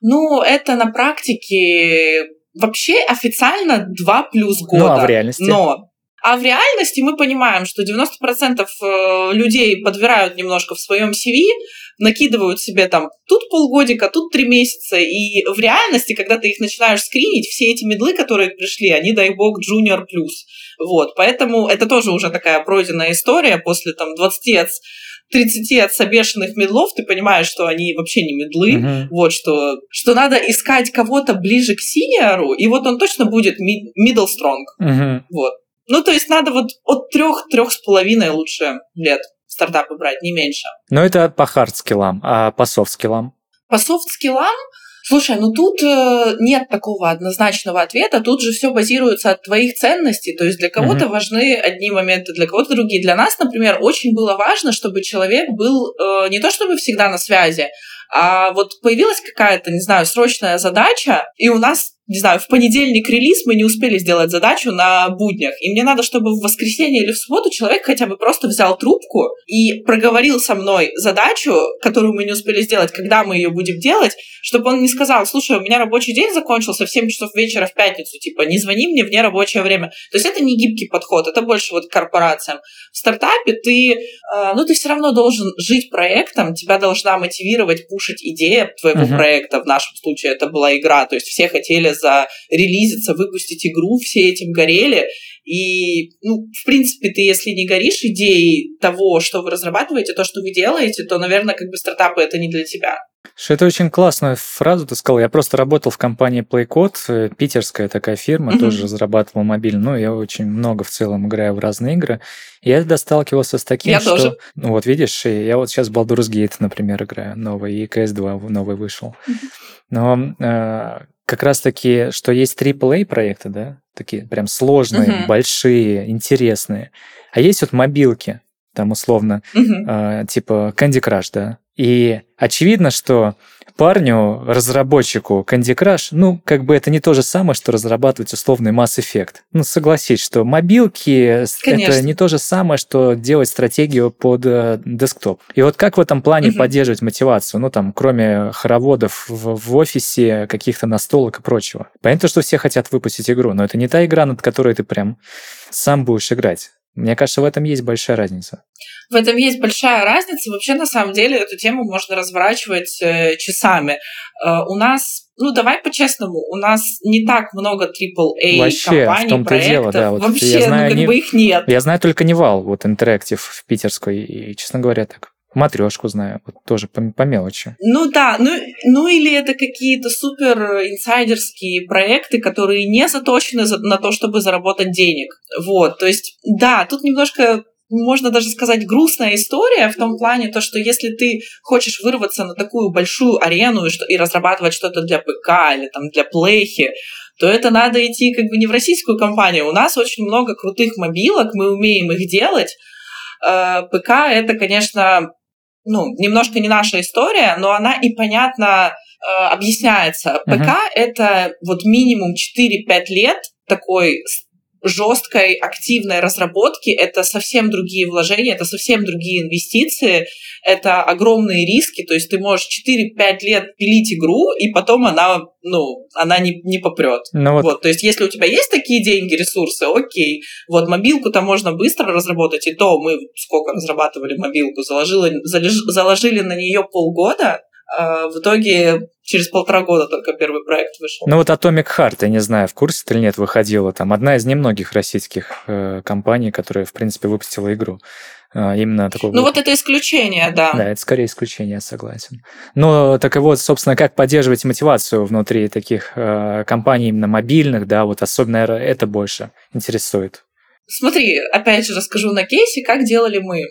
Ну, это на практике вообще официально 2 плюс года. Ну, а в реальности? Но а в реальности мы понимаем, что 90% э, людей подбирают немножко в своем CV, накидывают себе там тут полгодика, тут три месяца, и в реальности, когда ты их начинаешь скринить, все эти медлы, которые пришли, они, дай бог, junior плюс. Вот, поэтому это тоже уже такая пройденная история после там 20 от 30 от собешенных медлов, ты понимаешь, что они вообще не медлы, Мгм. вот что, что надо искать кого-то ближе к синьору, и вот он точно будет ми- middle strong, Мгм. вот. Ну, то есть надо вот от трех, трех с половиной лучше лет стартапы брать, не меньше. Но это по хард-скиллам, а по софт-скиллам? По софт-скиллам, слушай, ну тут э, нет такого однозначного ответа, тут же все базируется от твоих ценностей, то есть для кого-то Мгм. важны одни моменты, для кого-то другие. Для нас, например, очень было важно, чтобы человек был э, не то чтобы всегда на связи, а вот появилась какая-то, не знаю, срочная задача, и у нас не знаю, в понедельник релиз, мы не успели сделать задачу на буднях. И мне надо, чтобы в воскресенье или в субботу человек хотя бы просто взял трубку и проговорил со мной задачу, которую мы не успели сделать, когда мы ее будем делать, чтобы он не сказал, слушай, у меня рабочий день закончился в 7 часов вечера в пятницу, типа, не звони мне в нерабочее время. То есть это не гибкий подход, это больше вот к корпорациям. В стартапе ты, э, ну, ты все равно должен жить проектом, тебя должна мотивировать, пушить идея твоего Мгм. проекта. В нашем случае это была игра, то есть все хотели зарелизиться, выпустить игру, все этим горели. И, ну, в принципе, ты, если не горишь идеей того, что вы разрабатываете, то, что вы делаете, то, наверное, как бы стартапы это не для тебя. Что это очень классную фразу ты сказал. Я просто работал в компании PlayCode, э, питерская такая фирма, mm-hmm. тоже разрабатывал мобиль. Ну, я очень много в целом играю в разные игры. И я сталкивался с таким, я что... Тоже. Ну, вот видишь, я вот сейчас Baldur's Gate, например, играю новый, и CS2 новый вышел. Mm-hmm. Но э, как раз-таки, что есть AAA проекты, да, такие прям сложные, mm-hmm. большие, интересные. А есть вот мобилки, там условно, mm-hmm. э, типа Candy Crush, да, и очевидно, что парню, разработчику Candy Crush, ну, как бы это не то же самое, что разрабатывать условный Mass Effect. Ну, согласись, что мобилки Конечно. это не то же самое, что делать стратегию под э, десктоп. И вот как в этом плане угу. поддерживать мотивацию? Ну, там, кроме хороводов в, в офисе, каких-то настолок и прочего. Понятно, что все хотят выпустить игру, но это не та игра, над которой ты прям сам будешь играть. Мне кажется, в этом есть большая разница. В этом есть большая разница. Вообще, на самом деле, эту тему можно разворачивать э, часами. Э, у нас, ну, давай по-честному, у нас не так много AAA Вообще, компаний, в том-то проектов. дело, да. Вот Вообще, я знаю, ну, как не... бы их нет. Я знаю только Невал, вот Интерактив в питерской, и, честно говоря, так матрешку знаю, вот тоже по, по мелочи. Ну да, ну, ну или это какие-то супер инсайдерские проекты, которые не заточены за, на то, чтобы заработать денег. Вот, то есть, да, тут немножко можно даже сказать, грустная история в том плане, то, что если ты хочешь вырваться на такую большую арену и, что, и разрабатывать что-то для ПК или там для плейхи, то это надо идти как бы не в российскую компанию. У нас очень много крутых мобилок, мы умеем их делать. Э, ПК — это, конечно, ну, немножко не наша история, но она и понятно э, объясняется. ПК uh-huh. это вот минимум 4-5 лет такой жесткой, активной разработки, это совсем другие вложения, это совсем другие инвестиции, это огромные риски, то есть ты можешь 4-5 лет пилить игру, и потом она, ну, она не, не попрет. Ну вот. вот. То есть если у тебя есть такие деньги, ресурсы, окей. Вот мобилку-то можно быстро разработать, и то мы сколько разрабатывали мобилку, заложили, заложили на нее полгода, в итоге через полтора года только первый проект вышел. Ну вот Atomic Heart, я не знаю, в курсе ты или нет, выходила там одна из немногих российских э, компаний, которая, в принципе, выпустила игру. Э, именно такого... Ну вот это исключение, да. Да, это скорее исключение, я согласен. Ну, так и вот, собственно, как поддерживать мотивацию внутри таких э, компаний именно мобильных, да, вот особенно это больше интересует. Смотри, опять же расскажу на кейсе, как делали мы.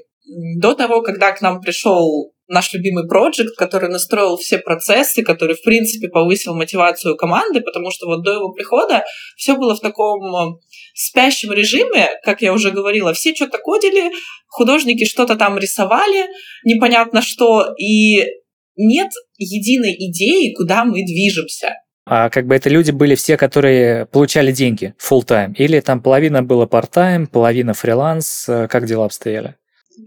До того, когда к нам пришел наш любимый проект, который настроил все процессы, который, в принципе, повысил мотивацию команды, потому что вот до его прихода все было в таком э, спящем режиме, как я уже говорила, все что-то кодили, художники что-то там рисовали, непонятно что, и нет единой идеи, куда мы движемся. А как бы это люди были все, которые получали деньги full time Или там половина было part-time, половина фриланс? Э, как дела обстояли?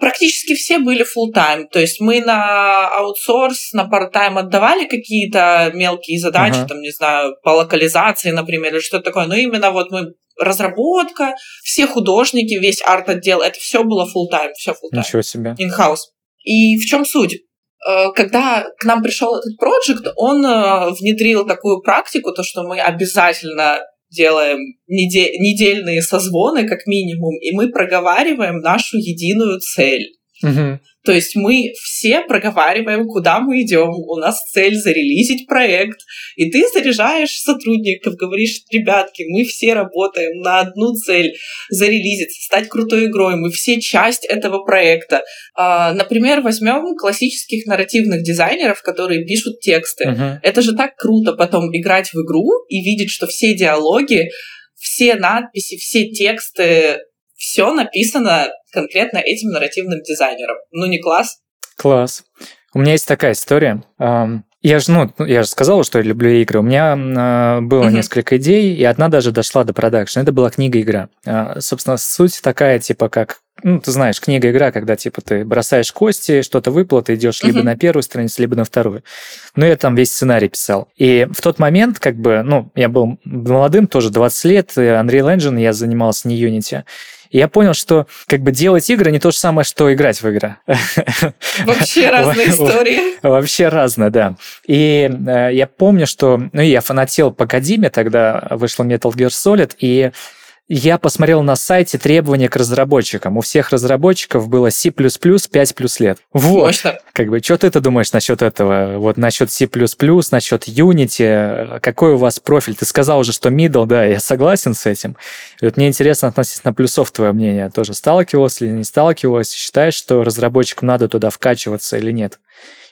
Практически все были full time То есть мы на аутсорс, на part-time отдавали какие-то мелкие задачи, uh-huh. там, не знаю, по локализации, например, или что-то такое. Но именно вот мы разработка, все художники, весь арт-отдел, это все было full time все full time Ничего себе. In-house. И в чем суть? Э, когда к нам пришел этот проект, он э, внедрил такую практику, то, что мы обязательно делаем недельные созвоны, как минимум, и мы проговариваем нашу единую цель. Угу. То есть мы все проговариваем, куда мы идем. У нас цель зарелизить проект. И ты заряжаешь сотрудников, говоришь, ребятки, мы все работаем на одну цель зарелизиться, стать крутой игрой. Мы все часть этого проекта. А, например, возьмем классических нарративных дизайнеров, которые пишут тексты. Uh-huh. Это же так круто потом играть в игру и видеть, что все диалоги все надписи, все тексты все написано конкретно этим нарративным дизайнером. Ну, не класс? Класс. У меня есть такая история. Я же, ну, я же сказал, что я люблю игры. У меня э, было uh-huh. несколько идей, и одна даже дошла до продакшна. Это была книга-игра. Э, собственно, суть такая, типа, как ну, ты знаешь, книга-игра, когда, типа, ты бросаешь кости, что-то выпало, ты идешь uh-huh. либо на первую страницу, либо на вторую. Ну, я там весь сценарий писал. И в тот момент, как бы, ну, я был молодым, тоже 20 лет, Unreal Engine, я занимался не Unity. И я понял, что как бы делать игры не то же самое, что играть в игры. <laughs> Вообще разные истории. Вообще разные, да. И э, я помню, что... Ну, я фанател по Кадиме, тогда вышла Metal Gear Solid, и Я посмотрел на сайте требования к разработчикам. У всех разработчиков было C++ 5 плюс лет. Вот. Мощно. Как бы, что ты думаешь насчет этого? Вот насчет C++, насчет Unity? Какой у вас профиль? Ты сказал уже, что middle, да, я согласен с этим. И вот мне интересно относительно плюсов твое мнение. Тоже сталкивалась или не сталкивалась? Считаешь, что разработчику надо туда вкачиваться или нет?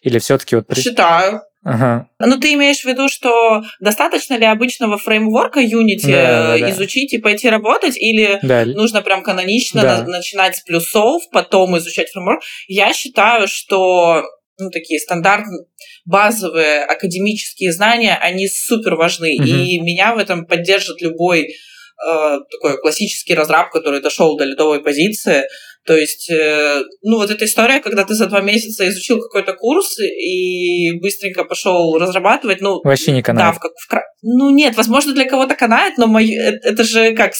Или все-таки вот... Считаю. Ага. Ну, ты имеешь в виду, что достаточно ли обычного фреймворка Unity Да, да, да. изучить и пойти работать, или Да, нужно прям канонично Да. на- начинать с плюсов, потом изучать фреймворк? Я считаю, что ну, такие стандартные базовые академические знания, они супер важны. Мгм. И меня в этом поддержит любой э, такой классический разраб, который дошел до лидовой позиции. То есть, э, ну, вот эта история, когда ты за два месяца изучил какой-то курс и быстренько пошел разрабатывать, ну, Вообще не да, канает. в как, в ну нет, возможно, для кого-то канает, но мой, э- это же как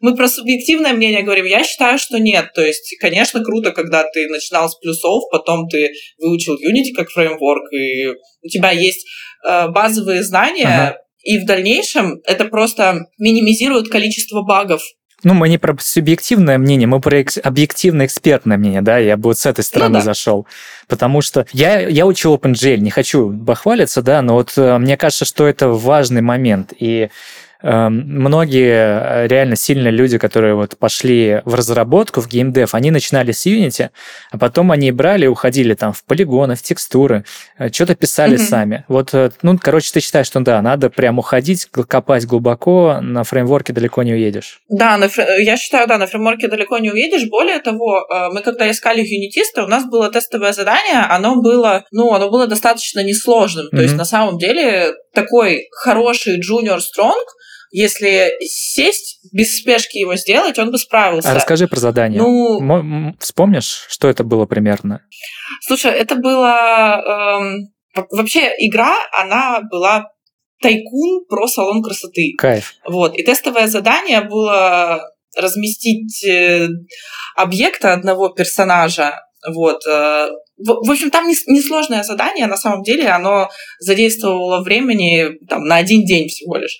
мы про субъективное мнение говорим. Я считаю, что нет. То есть, конечно, круто, когда ты начинал с плюсов, потом ты выучил Unity как фреймворк, и у тебя есть э, базовые знания, Ага. И в дальнейшем это просто минимизирует количество багов. Ну, мы не про субъективное мнение, мы про экс- объективное экспертное мнение, да, я бы вот с этой стороны да. зашел. Потому что я, я учил OpenGL, не хочу бахвалиться, да, но вот э, мне кажется, что это важный момент. И многие э, реально сильные люди, которые вот пошли в разработку, в геймдев, они начинали с Unity, а потом они брали и уходили там в полигоны, в текстуры, э, что-то писали Мгм. сами. Вот, э, ну, короче, ты считаешь, что да, надо прям уходить, копать глубоко, на фреймворке далеко не уедешь. Да, на фре- я считаю, да, на фреймворке далеко не увидишь. Более того, мы когда искали юнитиста, у нас было тестовое задание, оно было, ну, оно было достаточно несложным. То есть, на самом деле, такой хороший junior strong, если сесть, без спешки его сделать, он бы справился. А расскажи про задание. Ну, м, Вспомнишь, что это было примерно? слушай, это было... эм, во- вообще, игра, она была тайкун про салон красоты. Кайф. Вот. И тестовое задание было разместить э, объекта одного персонажа. Вот. э, В, общем, там не- несложное задание, на самом деле, оно задействовало времени там, на один день всего лишь.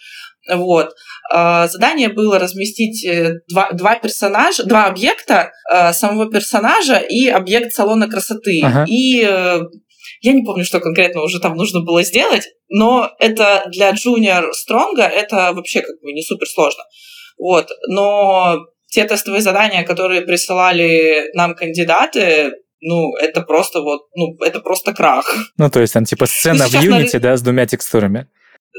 Вот. Э, Задание было разместить э, два, два персонажа, два объекта э, самого персонажа и объект салона красоты. Ага. И э, я не помню, что конкретно уже там нужно было сделать, но это для Junior Стронга это вообще как бы не супер сложно. Вот. Но те тестовые задания, которые присылали нам кандидаты, ну, это просто вот, ну, это просто крах. Ну, то есть там типа сцена в Unity, на- да, с двумя текстурами.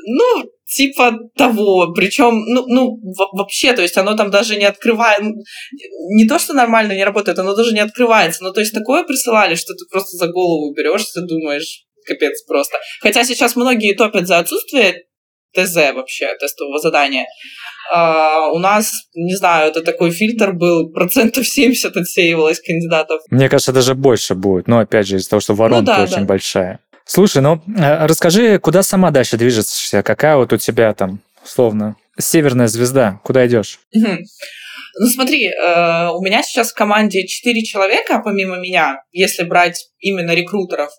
Ну, типа того. Причем, ну, ну, во- вообще, то есть оно там даже не открывает. Не то, что нормально не работает, оно даже не открывается. Ну, то есть такое присылали, что ты просто за голову берешься, думаешь, капец просто. Хотя сейчас многие топят за отсутствие ТЗ вообще, тестового задания. А, у нас, не знаю, это такой фильтр был, процентов 70 отсеивалось кандидатов. Мне кажется, даже больше будет. Но опять же, из-за того, что воронка да, очень да. большая. Слушай, ну э, расскажи, куда сама дальше движешься? Какая вот у тебя там, условно, северная звезда? Куда идешь? Ну смотри, э, у меня сейчас в команде 4 человека, помимо меня, если брать именно рекрутеров.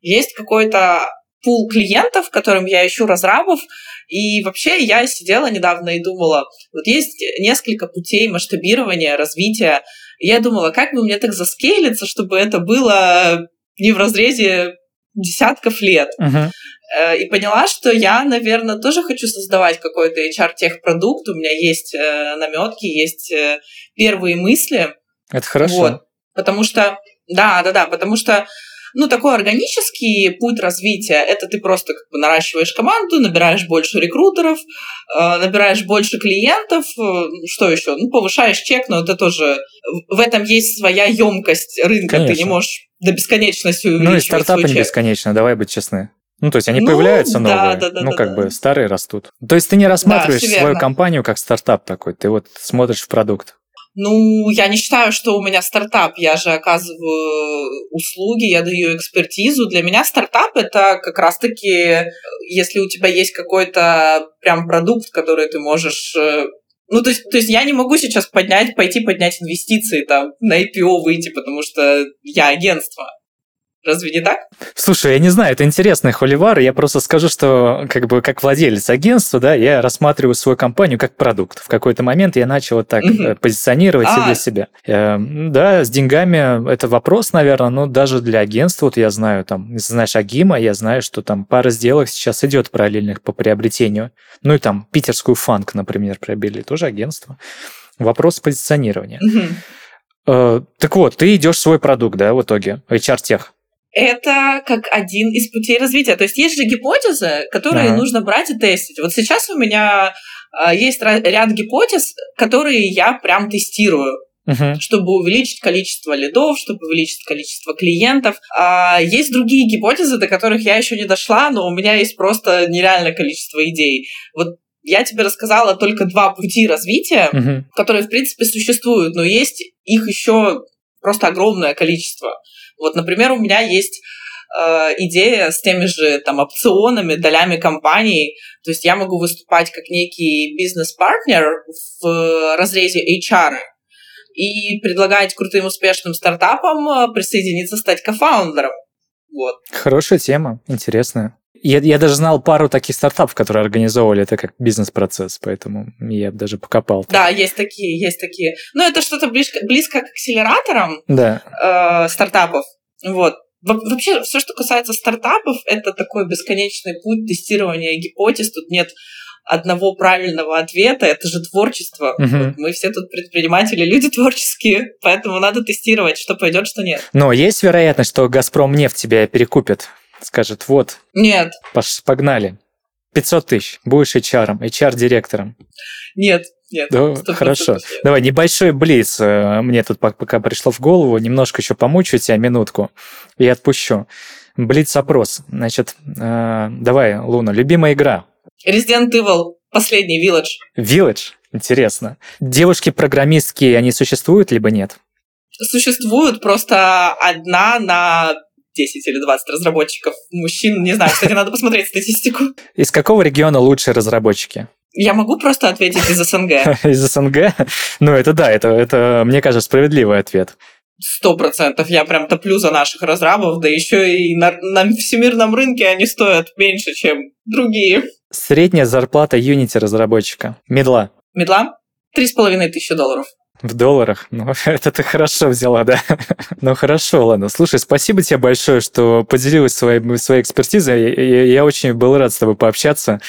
Есть какой-то пул клиентов, которым я ищу разрабов, и вообще я сидела недавно и думала, вот есть несколько путей масштабирования, развития, я думала, как бы мне так заскейлиться, чтобы это было не в разрезе десятков лет. Э, и поняла, что я, наверное, тоже хочу создавать какой-то HR-техпродукт. У меня есть э, наметки, есть э, первые мысли. Это хорошо. Вот. Потому что, да, да, да, потому что, ну, такой органический путь развития, это ты просто как бы наращиваешь команду, набираешь больше рекрутеров, набираешь больше клиентов, что еще? Ну, повышаешь чек, но это тоже, в- этом есть своя емкость рынка, ты не Конечно. можешь до бесконечности Ну и увеличивать стартапы не бесконечно, давай быть честны. Ну, то есть они Ну, появляются да, новые, да, да, ну, да, как да. бы старые растут. То есть ты не рассматриваешь всё свою компанию как стартап такой, ты вот смотришь в продукт. Ну, я не считаю, что у меня стартап. Я же оказываю услуги, я даю экспертизу. Для меня стартап это как раз-таки, э, если у тебя есть какой-то прям продукт, который ты можешь э, ну, то есть, то есть я не могу сейчас поднять, пойти поднять инвестиции, там, на IPO выйти, потому что я агентство. Разве не так? Слушай, я не знаю, это интересный холивар. Я просто скажу, что как бы как владелец агентства, да, я рассматриваю свою компанию как продукт. В какой-то момент я начал так Мгм. позиционировать А. для себя. Э, Да, с деньгами это вопрос, наверное, но даже для агентства, вот я знаю, там, если знаешь Агима, я знаю, что там пара сделок сейчас идет параллельных по приобретению. Ну и там питерскую фанк, например, приобрели, тоже агентство. Вопрос позиционирования. Э, Так вот, ты идешь в свой продукт, да, в итоге, HR-тех. Это как один из путей развития. То есть есть же гипотезы, которые Ага. нужно брать и тестить. Вот сейчас у меня а, есть ряд гипотез, которые я прям тестирую. Мгм. чтобы увеличить количество лидов, чтобы увеличить количество клиентов. А есть другие гипотезы, до которых я еще не дошла, но у меня есть просто нереальное количество идей. Вот я тебе рассказала только два пути развития, Мгм. которые, в принципе, существуют, но есть их еще просто огромное количество. Вот, например, у меня есть э, идея с теми же там опционами, долями компаний. То есть я могу выступать как некий бизнес-партнер в разрезе HR и предлагать крутым успешным стартапам э, присоединиться, стать кофаундером. Вот. Хорошая тема, интересная. Я, я даже знал пару таких стартапов, которые организовывали это как бизнес-процесс, поэтому я даже покопал. там. Да, есть такие, есть такие. Но это что-то близко, близко к акселераторам, Да. э, стартапов. Вот. Во- Вообще, все, что касается стартапов, это такой бесконечный путь тестирования гипотез. Тут нет одного правильного ответа, это же творчество. Вот Мы все тут предприниматели, люди творческие, поэтому надо тестировать, что пойдет, что нет. Но есть вероятность, что Газпром нефть тебя перекупит. Скажет, вот, Нет, погнали. 500 тысяч, будешь HR, HR-директором. нет, нет. Да, хорошо. нет. Давай, небольшой блиц. э, Мне тут пок- пока пришло в голову. Немножко еще помучу тебя минутку и отпущу. Блиц-опрос. Значит, э, давай, Луна, любимая игра. Resident Evil, последний Village. Village. Интересно. Девушки-программистки, они существуют, либо нет? Существует просто одна на 10 или 20 разработчиков мужчин. Не знаю, кстати, надо посмотреть статистику. Из какого региона лучшие разработчики? Я могу просто ответить из СНГ. <laughs> Из СНГ? Ну, это да, это, это, мне кажется, справедливый ответ. Сто процентов. Я прям топлю за наших разрабов, да еще и на, на всемирном рынке они стоят меньше, чем другие. Средняя зарплата Unity разработчика. Медла. Медла? Три с половиной тысячи долларов. В долларах? Ну, <laughs> это ты хорошо взяла, да? <laughs> ну, хорошо, ладно. Слушай, спасибо тебе большое, что поделилась своей, своей экспертизой. Я, я- очень был рад с тобой пообщаться.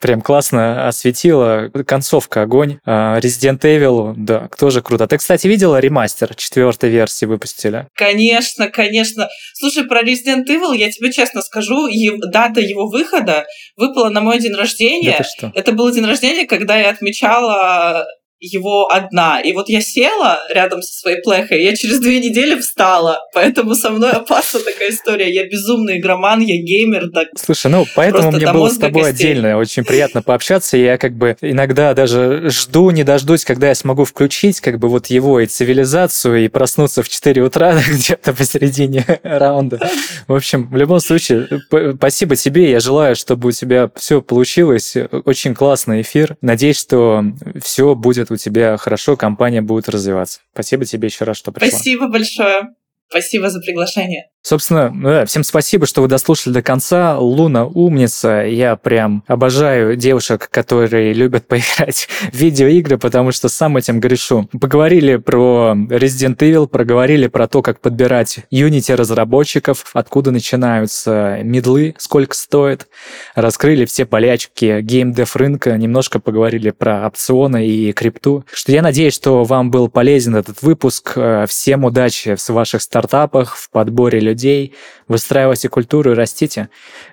Прям классно осветила. Концовка огонь. А, Resident Evil, да, тоже круто. Ты, кстати, видела ремастер четвертой версии выпустили? Конечно, конечно. Слушай, про Resident Evil я тебе честно скажу, дата его выхода выпала на мой день Да рождения. что? Это был день рождения, когда я отмечала его одна. И вот я села рядом со своей плехой, я через две недели встала. Поэтому со мной опасна такая история. Я безумный игроман, я геймер. Так. Слушай, ну поэтому мне было с тобой костей. отдельно очень приятно пообщаться. Я как бы иногда даже жду, не дождусь, когда я смогу включить как бы вот его и цивилизацию и проснуться в 4 утра <laughs> где-то посередине раунда. В общем, в любом случае, спасибо тебе. Я желаю, чтобы у тебя все получилось. Очень классный эфир. Надеюсь, что все будет у тебя хорошо, компания будет развиваться. Спасибо тебе еще раз, что пришла. Спасибо большое. Спасибо за приглашение. Собственно, ну да, всем спасибо, что вы дослушали до конца. Луна умница. Я прям обожаю девушек, которые любят <laughs> поиграть в видеоигры, потому что сам этим грешу. Поговорили про Resident Evil, проговорили про то, как подбирать Unity разработчиков, откуда начинаются медлы, сколько стоит. Раскрыли все полячки геймдев рынка, немножко поговорили про опционы и крипту. Что я надеюсь, что вам был полезен этот выпуск. Э, Всем удачи в ваших стартапах, в подборе людей. Выстраивайте культуру и растите.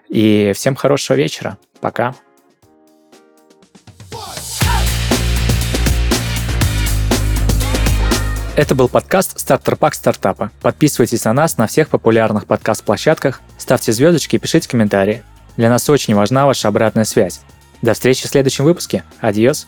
И всем хорошего вечера. Пока. Это был подкаст «Стартер Пак стартапа». Подписывайтесь на нас на всех популярных подкаст-площадках, ставьте звездочки и пишите комментарии. Для нас очень важна ваша обратная связь. До встречи в следующем выпуске. Адьос.